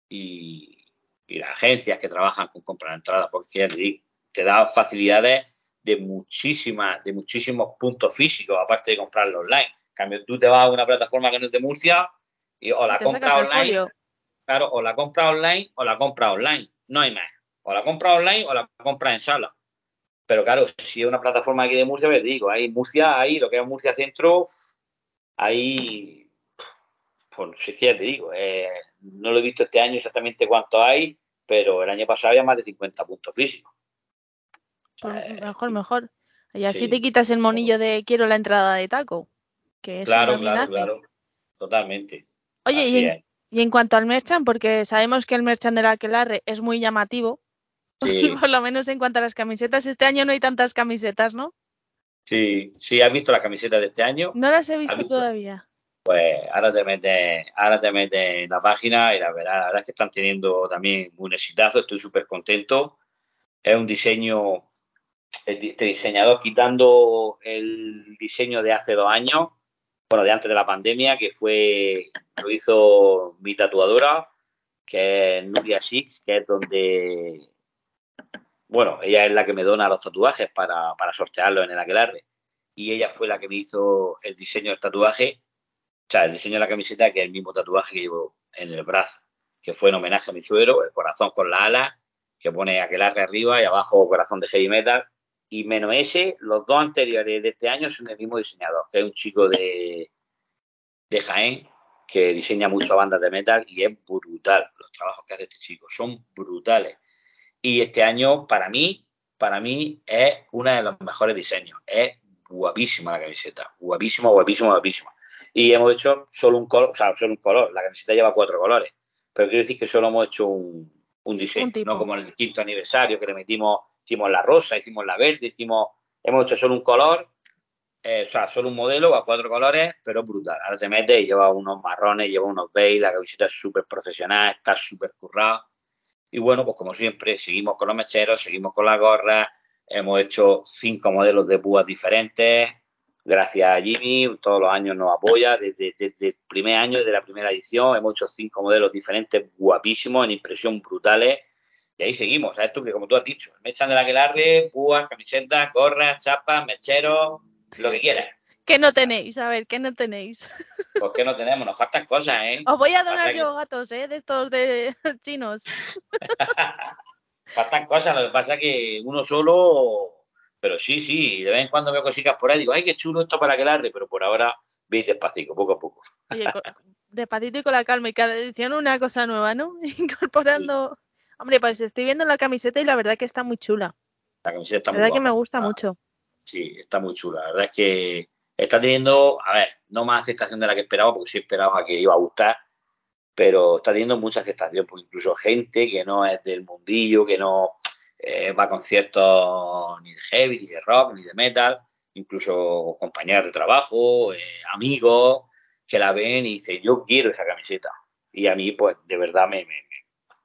E: y, y las agencias que trabajan con comprar entradas, porque te da facilidades de muchísimas, de muchísimos puntos físicos, aparte de comprarlo online. En cambio, tú te vas a una plataforma que no es de Murcia y o la compras online,
A: folio.
E: Claro, o la compras online o la compras online. No hay más. O la compras online o la compras en sala. Pero claro, si es una plataforma aquí de Murcia, pues digo, hay Murcia, ahí lo que es Murcia Centro, ahí, pues si es que ya te digo, eh, no lo he visto este año exactamente cuánto hay, pero el año pasado había más de 50 puntos físicos.
A: Pues mejor, mejor. Y así
E: sí.
A: te quitas el monillo de quiero la entrada de taco. Que eso
E: claro, claro, claro, totalmente.
A: Oye,
E: Así
A: y en,
E: es.
A: Y en cuanto al merchant, porque sabemos que el merchant de la Aquelarre es muy llamativo,
E: Sí,
A: por lo menos en cuanto a las camisetas. Este año no hay tantas camisetas, ¿no?
E: sí, sí, ¿has visto las camisetas de este año?
A: No las he
E: ¿Has
A: visto
E: visto?
A: todavía.
E: Pues ahora te metes, ahora te metes en la página y la verdad, la verdad es que están teniendo también un exitazo, estoy súper contento. Es un diseño, este diseñador quitando el diseño de hace dos años, bueno, de antes de la pandemia, que fue, lo hizo mi tatuadora, que es Nuria Six, que es donde, bueno, ella es la que me dona los tatuajes para, para sortearlos en el aquelarre. Y ella fue la que me hizo el diseño del tatuaje o sea, el diseño de la camiseta, que es el mismo tatuaje que llevo en el brazo, que fue en homenaje a mi suegro, el corazón con la ala, que pone aquelarre arriba y abajo corazón de heavy metal. Y menos ese, los dos anteriores de este año son del mismo diseñador, que es un chico de, de Jaén, que diseña muchas bandas de metal y es brutal. Los trabajos que hace este chico son brutales. Y este año, para mí, para mí es uno de los mejores diseños. Es guapísima la camiseta, guapísima, guapísima, guapísima y hemos hecho solo un color, o sea, solo un color. La camiseta lleva cuatro colores, pero quiero decir que solo hemos hecho un, un diseño,
A: Un
E: no como en el quinto aniversario que le metimos, hicimos la rosa, hicimos la verde, hicimos, hemos hecho solo un color, eh, o sea, solo un modelo a cuatro colores, pero brutal. Ahora te metes y lleva unos marrones, lleva unos beige, la camiseta es súper profesional, está súper currada. Y bueno, pues como siempre, seguimos con los mecheros, seguimos con la gorra, hemos hecho cinco modelos de púas diferentes, gracias a Jimmy, todos los años nos apoya, desde, desde el primer año, desde la primera edición, hemos hecho cinco modelos diferentes, guapísimos, en impresión brutales, y ahí seguimos, ¿sabes tú? Que como tú has dicho, me echan de la aquelarre, púas, camisetas, gorras, chapas, mecheros, lo que quieras.
A: ¿Qué no tenéis? A ver, ¿qué no tenéis?
E: Pues que no tenemos, nos faltan cosas, ¿eh?
A: Os voy a donar
E: que-
A: yo gatos, ¿eh? De estos de chinos.
E: faltan cosas, lo que pasa es que uno solo, pero sí, sí, de vez en cuando veo cositas por ahí, digo, ay, qué chulo esto para aquelarre, pero por ahora veis despacito, poco a poco.
A: Oye, despacito y con la calma y cada edición una cosa nueva, ¿no? Incorporando... Hombre, pues estoy viendo la camiseta y la verdad que está muy chula.
E: La camiseta está
A: La
E: muy
A: verdad que me gusta mucho.
E: Sí, está muy chula. La verdad es que está teniendo, a ver, no más aceptación de la que esperaba, porque sí esperaba que iba a gustar, pero está teniendo mucha aceptación, porque incluso gente que no es del mundillo, que no eh, va a conciertos ni de heavy, ni de rock, ni de metal, incluso compañeros de trabajo, eh, amigos, que la ven y dicen, yo quiero esa camiseta. Y a mí, pues, de verdad me, me,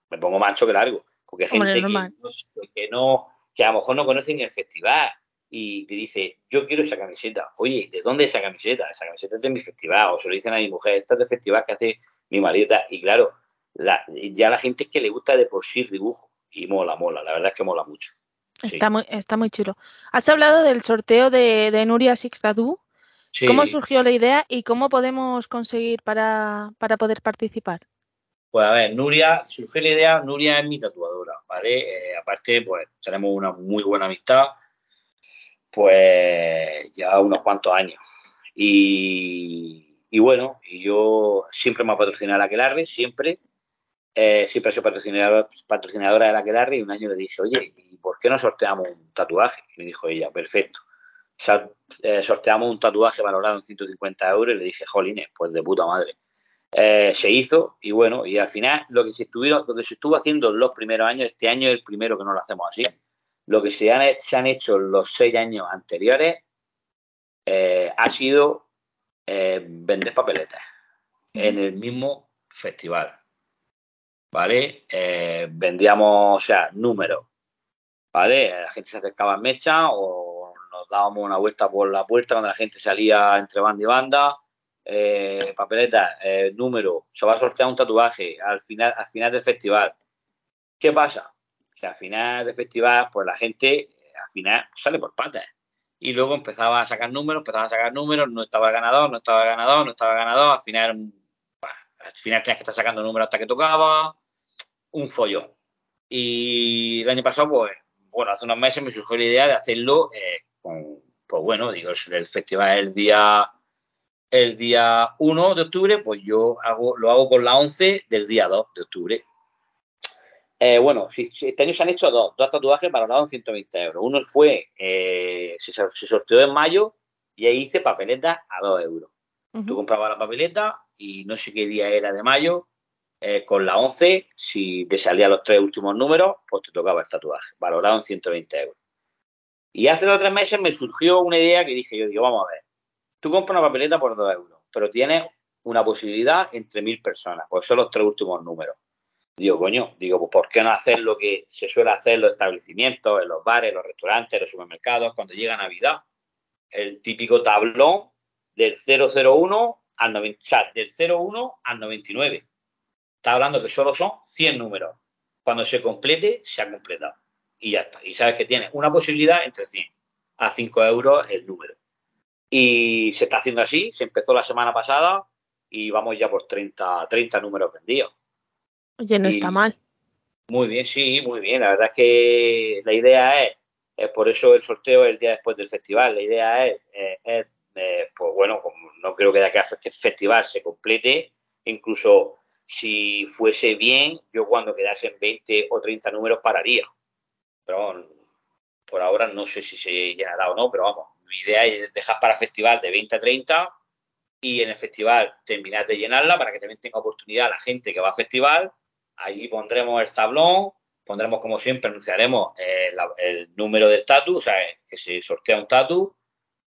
E: me- pongo más ancho que largo, porque hay
A: Hombre,
E: gente que que no, que a lo mejor no conocen el festival y te dice, yo quiero esa camiseta. Oye, ¿de dónde es esa camiseta? Esa camiseta es de mi festival. O se lo dicen a mi mujer, esta es del festival que hace mi maleta. Y claro, la, ya la gente es que le gusta de por sí el dibujo. Y mola, mola. La verdad es que mola mucho. Sí.
A: Está muy, está muy chulo. Has hablado del sorteo de, de Nuria Six Tattoo.
E: Sí.
A: ¿Cómo surgió la idea y cómo podemos conseguir para, para poder participar?
E: Pues a ver, Nuria, surgió la idea, Nuria es mi tatuadora, ¿vale? Eh, aparte, pues tenemos una muy buena amistad, pues ya unos cuantos años. Y, y bueno, y yo siempre me ha patrocinado la Aquelarre, siempre. Eh, siempre he sido patrocinadora, patrocinadora de la Aquelarre y un año le dije, oye, ¿y por qué no sorteamos un tatuaje? Y me dijo ella, perfecto. O sea, eh, sorteamos un tatuaje valorado en 150 euros y le dije, jolines, pues de puta madre. Eh, se hizo y bueno, y al final lo que se estuvieron, lo que se estuvo haciendo en los primeros años, este año es el primero que no lo hacemos así. Lo que se han, se han hecho los seis años anteriores eh, ha sido eh, vender papeletas en el mismo festival. ¿Vale? Vendíamos, o sea, números. ¿Vale? La gente se acercaba en mecha o nos dábamos una vuelta por la puerta cuando la gente salía entre banda y banda eh, papeleta, eh, número, se va a sortear un tatuaje al final, al final del festival. ¿Qué pasa? Que al final del festival, pues la gente eh, al final sale por patas. Y luego empezaba a sacar números, empezaba a sacar números, no estaba el ganador, no estaba ganador, no estaba el ganador, al final, al final tenías que estar sacando números hasta que tocaba, un follón. Y el año pasado, pues, bueno, hace unos meses me surgió la idea de hacerlo eh, con, pues bueno, digo, el festival es el día el día 1 de octubre, pues yo hago, lo hago con la 11 del día 2 de octubre. Eh, bueno, este año se han hecho dos, dos tatuajes valorados en 120 euros. Uno fue, eh, se, se, sorteó en mayo y ahí hice papeleta a 2 euros. Uh -huh. Tú comprabas la papeleta y no sé qué día era de mayo, eh, con la 11, si te salían los tres últimos números, pues te tocaba el tatuaje, valorado en 120 euros. Y hace dos o tres meses me surgió una idea que dije yo, digo, vamos a ver, tú compras una papeleta por 2 euros, pero tienes una posibilidad entre mil personas, pues son los tres últimos números. Digo, coño, digo, pues ¿por qué no hacer lo que se suele hacer en los establecimientos, en los bares, los restaurantes, los supermercados, cuando llega Navidad? El típico tablón del 001 al 90, o sea, del 01 al 99. Está hablando que solo son 100 números. Cuando se complete, se ha completado. Y ya está. Y sabes que tienes una posibilidad entre 100 a 5 euros el número. Y se está haciendo así, se empezó la semana pasada y vamos ya por 30, 30 números vendidos.
A: Oye, no
E: Y-
A: está mal.
E: Muy bien, sí, muy bien. La verdad es que la idea es, es por eso el sorteo es el día después del festival. La idea es, es, eh, pues bueno, como no creo que de acá que el festival se complete, incluso si fuese bien, yo cuando quedasen 20 o 30 números pararía. Pero por ahora no sé si se llenará o no, pero vamos, mi idea es dejar para festival de 20 a 30 y en el festival terminar de llenarla para que también tenga oportunidad la gente que va al festival. Allí pondremos el tablón, pondremos como siempre, anunciaremos eh, el número del tatu, o sea, que se sortea un tatu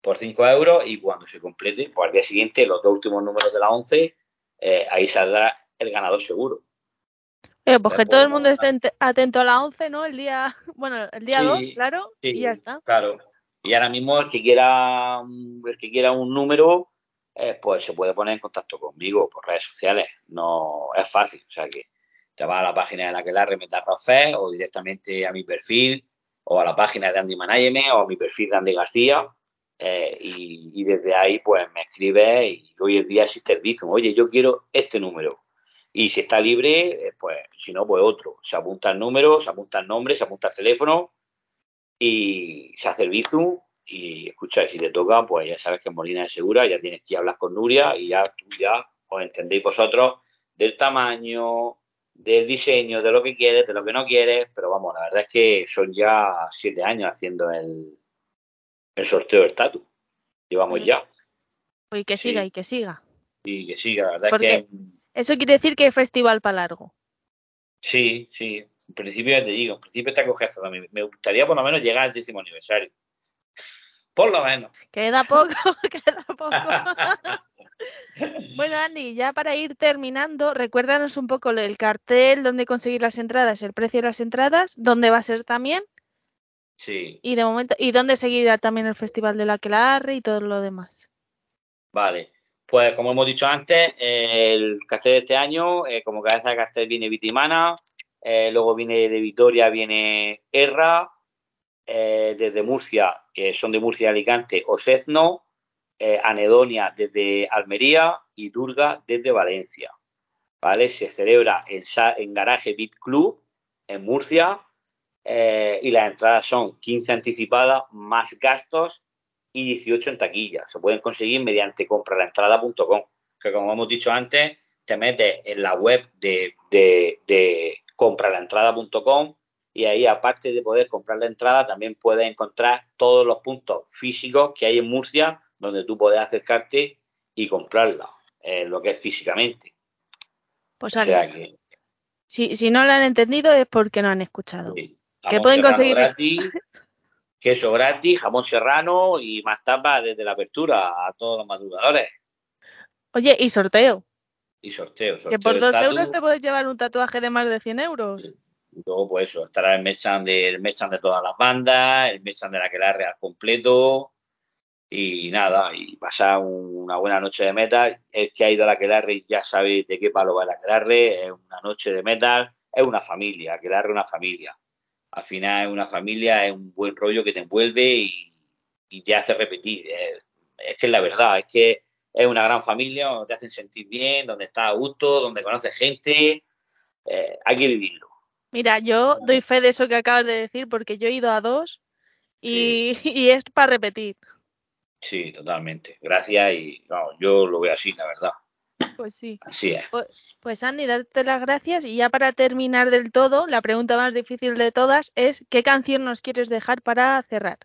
E: por 5 euros y cuando se complete, pues al día siguiente, los dos últimos números de la 11, eh, ahí saldrá el ganador seguro.
A: Eh, pues que todo el
E: pues,
A: mundo esté ent- atento a la 11, ¿no? El día, bueno, el día
E: Sí,
A: 2, claro,
E: Sí,
A: y ya está.
E: Claro. Y ahora mismo el que quiera, el que quiera un número, eh, pues se puede poner en contacto conmigo por redes sociales. No es fácil. O sea que te vas a la página de la que la remeta Rafael o directamente a mi perfil o a la página de Andy Management o a mi perfil de Andy García. eh, y, y desde ahí pues me escribes y hoy en día existe el Bizum. Oye, yo quiero este número. Y si está libre, eh, pues si no, pues otro. Se apunta el número, se apunta el nombre, se apunta el teléfono y se hace el bizum y escucha, si te toca, pues ya sabes que Molina es segura, ya tienes que hablar con Nuria y ya tú ya os entendéis vosotros del tamaño, del diseño, de lo que quieres, de lo que no quieres, pero vamos, la verdad es que son ya siete años haciendo el, el sorteo del tatu. Llevamos ya.
A: Y que
E: Sí.
A: siga, y que siga.
E: Y que sí, la verdad
A: Porque-
E: es que
A: Eso quiere decir que hay festival para largo.
E: sí, sí. En principio ya te digo, en principio está cogido hasta también. Me gustaría por lo menos llegar al décimo aniversario. Por lo menos.
A: Queda poco, queda poco. bueno, Andy, ya para ir terminando, recuérdanos un poco el cartel, dónde conseguir las entradas, el precio de las entradas, dónde va a ser también,
E: Sí.
A: y de momento, y dónde seguirá también el Festival de la Aquelarre y todo lo demás.
E: Vale, pues como hemos dicho antes, eh, el cartel de este año, eh, como cabeza de cartel viene Vitimana, eh, luego viene de Vitoria, viene Erra, eh, desde Murcia, son de Murcia y Alicante, Osezno, eh, Anedonia desde Almería y Durga desde Valencia. ¿Vale? Se celebra en, Garaje Beat Club en Murcia y las entradas son 15 anticipadas más gastos y 18 en taquilla. Se pueden conseguir mediante compralaentrada.com, que como hemos dicho antes, te metes en la web de compralaentrada.com y ahí aparte de poder comprar la entrada también puedes encontrar todos los puntos físicos que hay en Murcia donde tú puedes acercarte y comprarla, eh, lo que es físicamente.
A: Pues o sea que, si, si, no lo han entendido es porque no han escuchado.
E: Sí, que
A: pueden conseguir
E: gratis, queso gratis, jamón serrano y más tapas desde la apertura a todos los madrugadores.
A: Oye, y sorteo.
E: Y sorteo, sorteo
A: Que por dos euros te puedes llevar un tatuaje de más de 100 euros.
E: Y luego, pues eso, estará el merchan de, el merchan de todas las bandas, el merchan de la que la real completo, y nada, y pasar una buena noche de metal. El que ha ido a la Aquelarre ya sabe de qué palo va la Aquelarre, es una noche de metal, es una familia, Aquelarre es una familia. Al final es una familia, es un buen rollo que te envuelve y, y te hace repetir. Es, es, que es la verdad, es que es una gran familia donde te hacen sentir bien, donde estás a gusto, donde conoces gente. Eh, hay que vivirlo.
A: Mira, yo doy fe de eso que acabas de decir porque yo he ido a dos y, sí. y es para repetir.
E: Sí, totalmente. Gracias y no, yo lo veo así, la verdad.
A: Pues sí.
E: Así es.
A: Pues, pues, Andy, darte las gracias y ya para terminar del todo, la pregunta más difícil de todas es ¿qué canción nos quieres dejar para cerrar?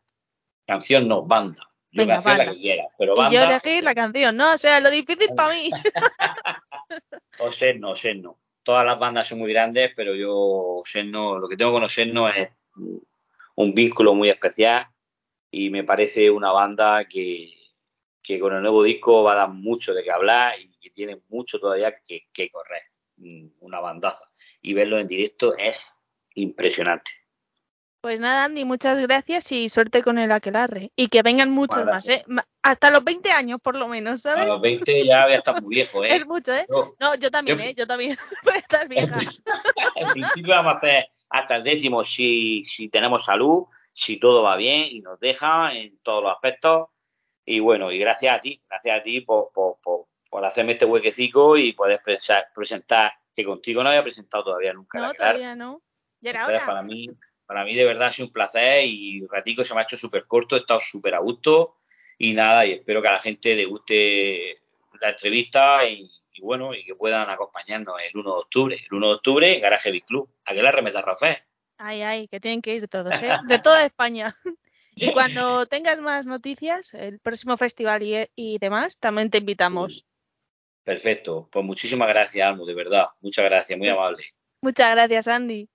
E: Canción no, banda. Yo
A: Venga, banda.
E: la que pero banda.
A: Y yo elegí la canción, ¿no? O sea, lo difícil para mí.
E: o Serno, Serno. Todas las bandas son muy grandes, pero yo Serno, lo que tengo con Serno es un vínculo muy especial y me parece una banda que, que, con el nuevo disco va a dar mucho de qué hablar y que tiene mucho todavía que, que correr. Una bandaza. Y verlo en directo es impresionante.
A: Pues nada, Andy, muchas gracias y suerte con el aquelarre. Y que vengan muchos más, ¿eh? Hasta los 20 años, por lo menos,
E: A
A: ¿sabes?
E: los 20 ya voy a estar muy viejo, ¿eh?
A: Es mucho, ¿eh? No, yo también,
E: yo-
A: ¿eh? Yo también. Voy a estar vieja.
E: en principio vamos a hacer hasta el décimo si, si tenemos salud, si todo va bien y nos deja en todos los aspectos. Y bueno, y gracias a ti, gracias a ti por, por, por, por hacerme este huequecico y poder presentar, presentar, que contigo no había presentado todavía nunca.
A: No, todavía no. Y era hora.
E: para mí, para mí de verdad ha sido un placer y el ratico se me ha hecho súper corto, he estado súper a gusto y nada, y espero que a la gente le guste la entrevista y, y bueno, y que puedan acompañarnos el 1 de octubre. El 1 de octubre en Garaje Big Club, aquí la remesa Rafael.
A: Ay, ay, que tienen que ir todos, ¿eh? De toda España. Y cuando tengas más noticias, el próximo festival y, y demás, también te invitamos.
E: Perfecto, pues muchísimas gracias, Almo, de verdad, muchas gracias, muy amable.
A: Muchas gracias, Andy.